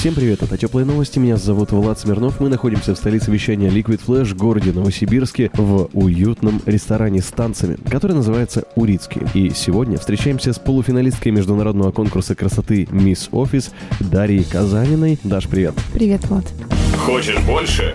Всем привет, это Теплые новости, меня зовут Влад Смирнов. Мы находимся в столице вещания Liquid Flash, городе Новосибирске, в уютном ресторане с танцами, который называется Урицкий. И сегодня встречаемся с полуфиналисткой международного конкурса красоты Мисс Офис Дарьей Казаниной. Даш, привет. Привет, Влад. Хочешь больше?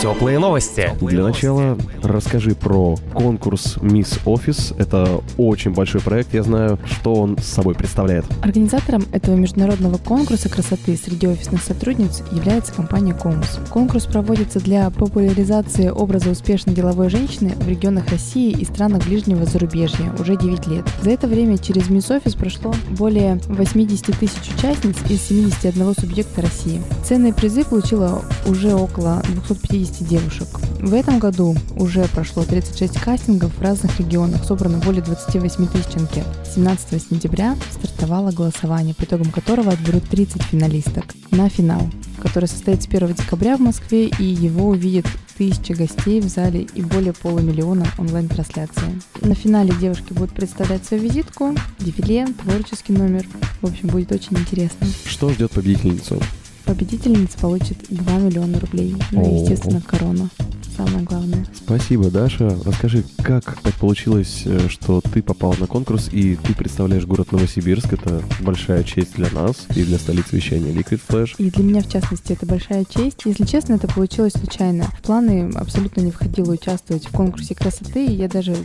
Теплые новости. Для начала расскажи про конкурс Мисс Офис. Это очень большой проект. Я знаю, что он с собой представляет. Организатором этого международного конкурса красоты среди офисных сотрудниц является компания Комус. Конкурс проводится для популяризации образа успешной деловой женщины в регионах России и странах ближнего зарубежья уже 9 лет. За это время через Мисс Офис прошло более 80 тысяч участниц из 71 субъекта России. Ценные призы получила уже около 250 девушек. В этом году уже прошло 36 кастингов в разных регионах, собрано более 28 тысяч анкет. 17 сентября стартовало голосование, по итогам которого отберут 30 финалисток на финал, который состоится 1 декабря в Москве, и его увидят тысячи гостей в зале и более полумиллиона онлайн-трансляции. На финале девушки будут представлять свою визитку, дефиле, творческий номер. В общем, будет очень интересно. Что ждет победительницу? Победительница получит 2 миллиона рублей. Ну и, естественно, корона. Самое главное. Спасибо, Даша. Расскажи, как так получилось, э, что ты попала на конкурс и ты представляешь город Новосибирск. Это большая честь для нас и для столицы вещания Liquid Flash. И для меня, в частности, это большая честь. Если честно, это получилось случайно. В планы абсолютно не входило участвовать в конкурсе красоты, и я даже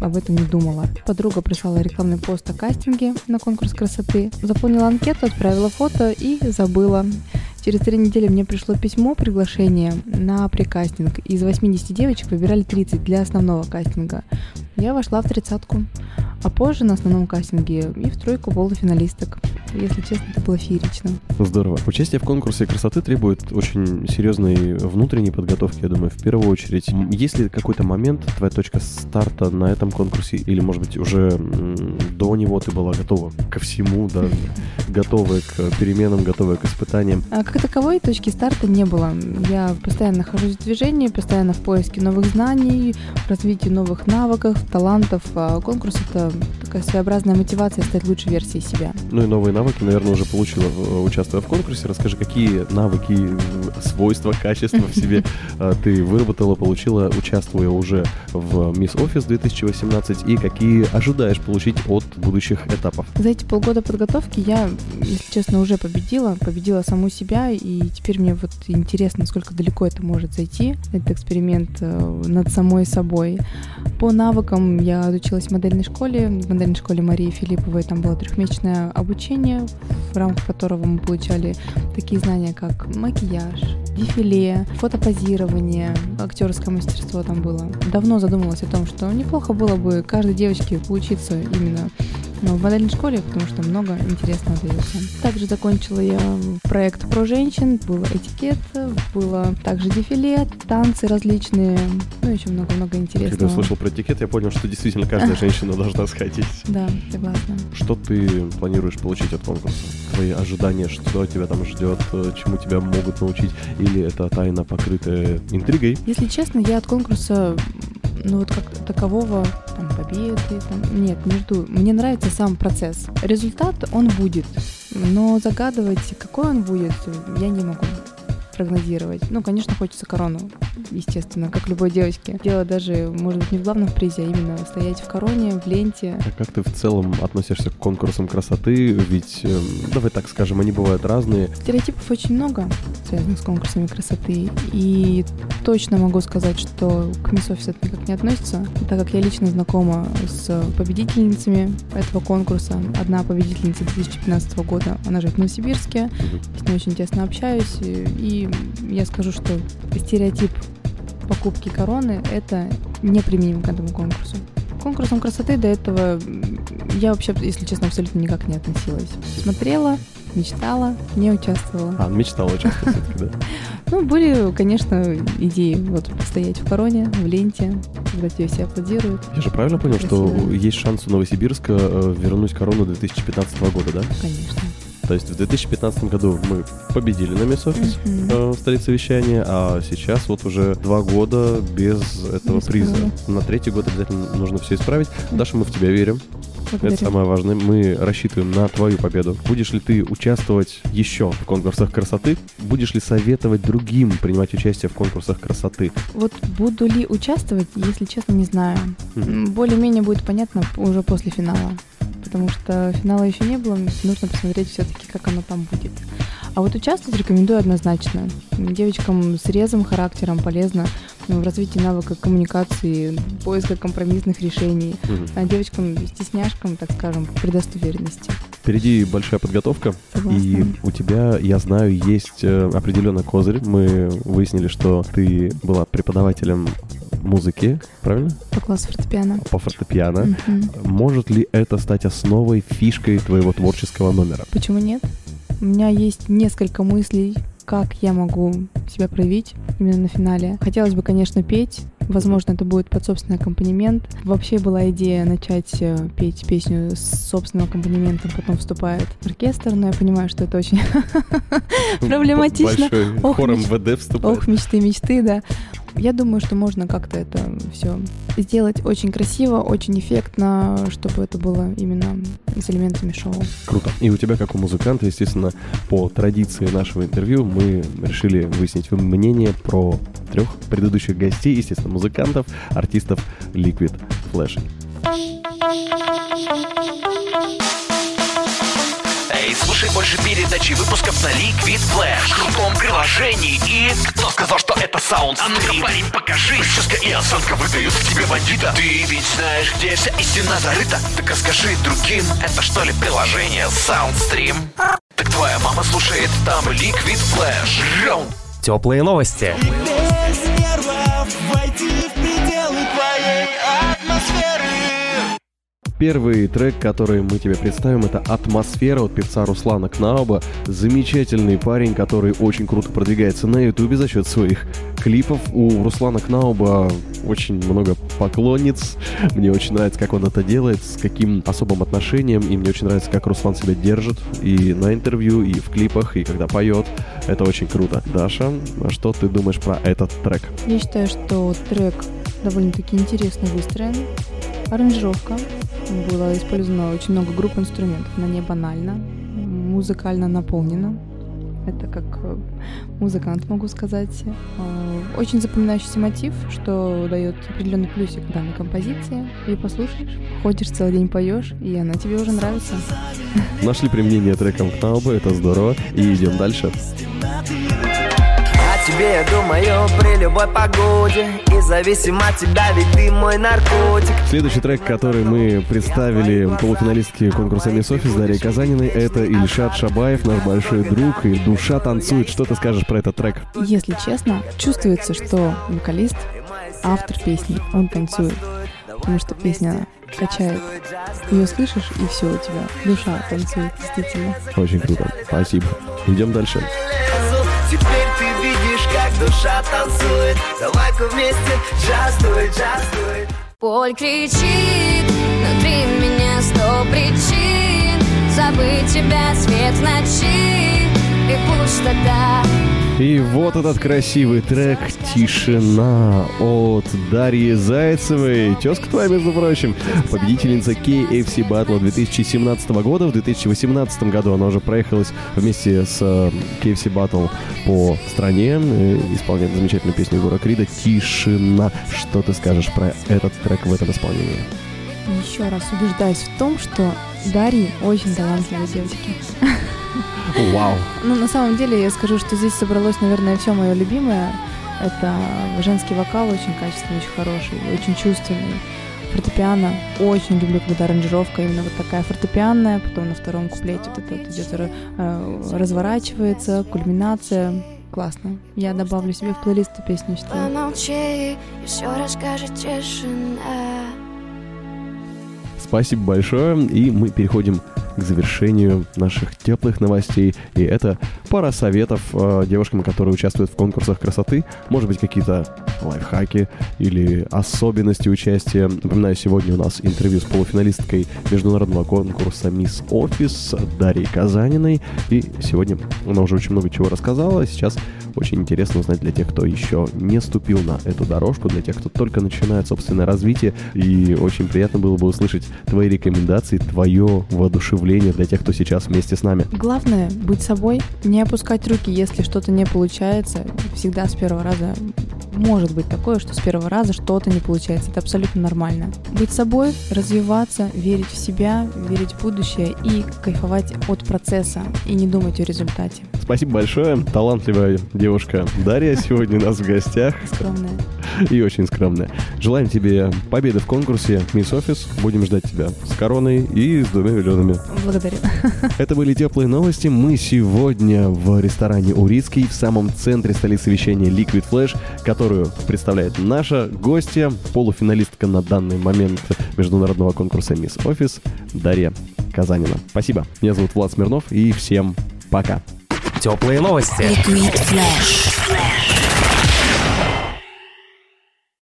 об этом не думала. Подруга прислала рекламный пост о кастинге на конкурс красоты, заполнила анкету, отправила фото и забыла. Через три недели мне пришло письмо, приглашение на прикастинг. Из 80 девочек выбирали 30 для основного кастинга. Я вошла в тридцатку, а позже на основном кастинге и в тройку полуфиналисток. Если честно, это было феерично. Здорово. Участие в конкурсе красоты требует очень серьезной внутренней подготовки, я думаю, в первую очередь. Есть ли какой-то момент, твоя точка старта на этом конкурсе, или, может быть, уже до него ты была готова ко всему, да, готовая к переменам, готовая к испытаниям? А как таковой точки старта не было. Я постоянно нахожусь в движении, постоянно в поиске новых знаний, в развитии новых навыков, талантов. А конкурс — это такая своеобразная мотивация стать лучшей версией себя. Ну и новые навыки, наверное, уже получила, участвуя в конкурсе. Расскажи, какие навыки, свойства, качества в себе а, ты выработала, получила, участвуя уже в Мисс Офис 2018, и какие ожидаешь получить от будущих этапов? За эти полгода подготовки я, если честно, уже победила, победила саму себя, и теперь мне вот интересно, насколько далеко это может зайти, этот эксперимент э, над самой собой. По навыкам я отучилась в модельной школе, в модельной школе Марии Филипповой, там было трехмесячное обучение, в рамках которого мы получали такие знания, как макияж, дефиле, фотопозирование, актерское мастерство там было. Давно задумалась о том, что неплохо было бы каждой девочке поучиться именно но в модельной школе, потому что много интересного дается. Также закончила я проект про женщин, был этикет, было также дефиле, танцы различные, ну еще много-много интересного. Когда я слышал про этикет, я понял, что действительно каждая женщина должна сходить. Да, согласна. Что ты планируешь получить от конкурса? Твои ожидания, что тебя там ждет, чему тебя могут научить, или это тайна, покрытая интригой? Если честно, я от конкурса ну вот как такового там победы, там, нет, не жду. Мне нравится сам процесс. Результат, он будет, но загадывать, какой он будет, я не могу прогнозировать. Ну, конечно, хочется корону, естественно, как любой девочке. Дело даже, может быть, не в главном призе, а именно стоять в короне, в ленте. А как ты в целом относишься к конкурсам красоты? Ведь, э, давай так скажем, они бывают разные. Стереотипов очень много, связанных с конкурсами красоты. И точно могу сказать, что к Мисс это никак не относится, так как я лично знакома с победительницами этого конкурса. Одна победительница 2015 года, она живет в Новосибирске, с ней очень тесно общаюсь, и я скажу, что стереотип покупки короны — это неприменим к этому конкурсу. конкурсом красоты до этого я вообще, если честно, абсолютно никак не относилась. Смотрела, мечтала, не участвовала. А, мечтала участвовать все-таки, да? Ну, были, конечно, идеи вот стоять в короне, в ленте, когда тебе все аплодируют. Я же правильно понял, что есть шанс у Новосибирска э, вернуть корону 2015 года, да? Конечно. То есть в 2015 году мы победили на Мисс Офис Мгм. в столице вещания, а сейчас вот уже два года без этого Без приза. короны. На третий год обязательно нужно все исправить. Даша, мы в тебя верим. Благодарю. Это самое важное. Мы рассчитываем на твою победу. Будешь ли ты участвовать еще в конкурсах красоты? Будешь ли советовать другим принимать участие в конкурсах красоты? Вот буду ли участвовать, если честно, не знаю. М, Более-менее будет понятно уже после финала. Потому что финала еще не было, нужно посмотреть все-таки, как оно там будет. А вот участвовать рекомендую однозначно. Девочкам с резвым характером полезно ну, в развитии навыка коммуникации, поиска компромиссных решений. Мгм. А девочкам стесняшкам, так скажем, придаст уверенности. Впереди большая подготовка, Согласна. и у тебя, я знаю, есть э, определенный козырь. Мы выяснили, что ты была преподавателем музыки, правильно? По классу фортепиано. По фортепиано. Мгм. Может ли это стать основой, фишкой твоего творческого номера? Почему нет? У меня есть несколько мыслей, как я могу себя проявить именно на финале. Хотелось бы, конечно, петь. Возможно, это будет под собственный аккомпанемент. Вообще была идея начать э, петь песню с собственным аккомпанементом, потом вступает оркестр, но я понимаю, что это очень проблематично. Большой хор МВД вступает. Ох, мечты, мечты, да. Я думаю, что можно как-то это все сделать очень красиво, очень эффектно, чтобы это было именно с элементами шоу. Круто. И у тебя, как у музыканта, естественно, по традиции нашего интервью, мы решили выяснить мнение про трех предыдущих гостей, естественно, музыкантов, артистов Liquid Flash. Больше передачи выпусков на Liquid Flash. В крутом приложении и... Кто сказал, что это саунд А ну-ка, парень, покажи. Прическа и осанка выдают в тебе бандита. Ты ведь знаешь, где вся истина зарыта. Так расскажи другим, это что ли приложение Soundstream? Так твоя мама слушает там Liquid Flash. Раунд Теплые новости. Без нервов Первый трек, который мы тебе представим, это «Атмосфера» от певца Руслана Кнауба. Замечательный парень, который очень круто продвигается на Ютубе за счет своих клипов. У Руслана Кнауба очень много поклонниц. Мне очень нравится, как он это делает, с каким особым отношением. И мне очень нравится, как Руслан себя держит и на интервью, и в клипах, и когда поет. Это очень круто. Даша, что ты думаешь про этот трек? Я считаю, что трек довольно-таки интересно выстроен. Аранжировка. Было использовано очень много групп инструментов. Она не банально. Музыкально наполнена. Это как э, музыкант, могу сказать. Э, Очень запоминающийся мотив, что дает определенный плюсик данной композиции. И послушаешь, ходишь целый день поешь, и она тебе уже нравится. Нашли применение треком Кнауба, это здорово. И идем дальше. Тебе я думаю при любой погоде И зависим от тебя, ведь ты мой наркотик Следующий трек, который мы представили полуфиналистке конкурса Мисс Офис Дарья Казаниной, это Ильшат Шабаев, наш большой друг, и душа танцует. Что ты скажешь про этот трек? Если честно, чувствуется, что вокалист, автор песни, он танцует. Потому что песня качает. Ее слышишь, и все у тебя. Душа танцует, действительно. Очень круто. Спасибо. Идем дальше. Теперь ты душа танцует Давай-ка вместе джаздуй, джаздуй Боль кричит внутри меня сто причин. Забыть тебя свет ночи и пустота И вот этот красивый трек «Тишина» от Дарьи Зайцевой. Тезка твоя, между прочим, победительница KFC Battle 2017 года. В 2018 году она уже проехалась вместе с э, KFC Battle по стране. э, Исполняет замечательную песню Егора Крида «Тишина». Что ты скажешь про этот трек в этом исполнении? Еще раз убеждаюсь в том, что Дарьи очень талантливые девочки. Вау! Ну, на самом деле, я скажу, что здесь собралось, наверное, все мое любимое. Это женский вокал очень качественный, очень хороший, очень чувственный. Фортепиано. Очень люблю, когда аранжировка именно вот такая фортепианная, потом на втором куплете вот это вот идет, э, разворачивается, кульминация. Классно. Я добавлю себе в плейлист эту песню, считаю. Помолчи, и все расскажет тишина Спасибо большое. И мы переходим к завершению наших теплых новостей. И это пара советов э, девушкам, которые участвуют в конкурсах красоты. Может быть, какие-то лайфхаки или особенности участия. Напоминаю, сегодня у нас интервью с полуфиналисткой международного конкурса «Мисс Офис» Дарьей Казаниной. И сегодня она уже очень много чего рассказала. Сейчас очень интересно узнать для тех, кто еще не ступил на эту дорожку, для тех, кто только начинает собственное развитие. И очень приятно было бы услышать твои рекомендации, твое воодушевление для тех, кто сейчас вместе с нами. Главное — быть собой, не опускать руки, если что-то не получается. Всегда с первого раза может быть такое, что с первого раза что-то не получается. Это абсолютно нормально. Быть собой, развиваться, верить в себя, верить в будущее и кайфовать от процесса и не думать о результате. Спасибо большое. Талантливая девушка Дарья сегодня у нас в гостях. Скромная. И очень скромная. Желаем тебе победы в конкурсе Мисс Офис. Будем ждать тебя с короной и с двумя миллионами. Благодарю. Это были теплые новости. Мы сегодня в ресторане Урицкий в самом центре столицы вещания Liquid Flash, которую представляет наша гостья, полуфиналистка на данный момент международного конкурса Мисс Офис Дарья Казанина. Спасибо. Меня зовут Влад Смирнов и всем пока. Теплые новости. Liquid Flash.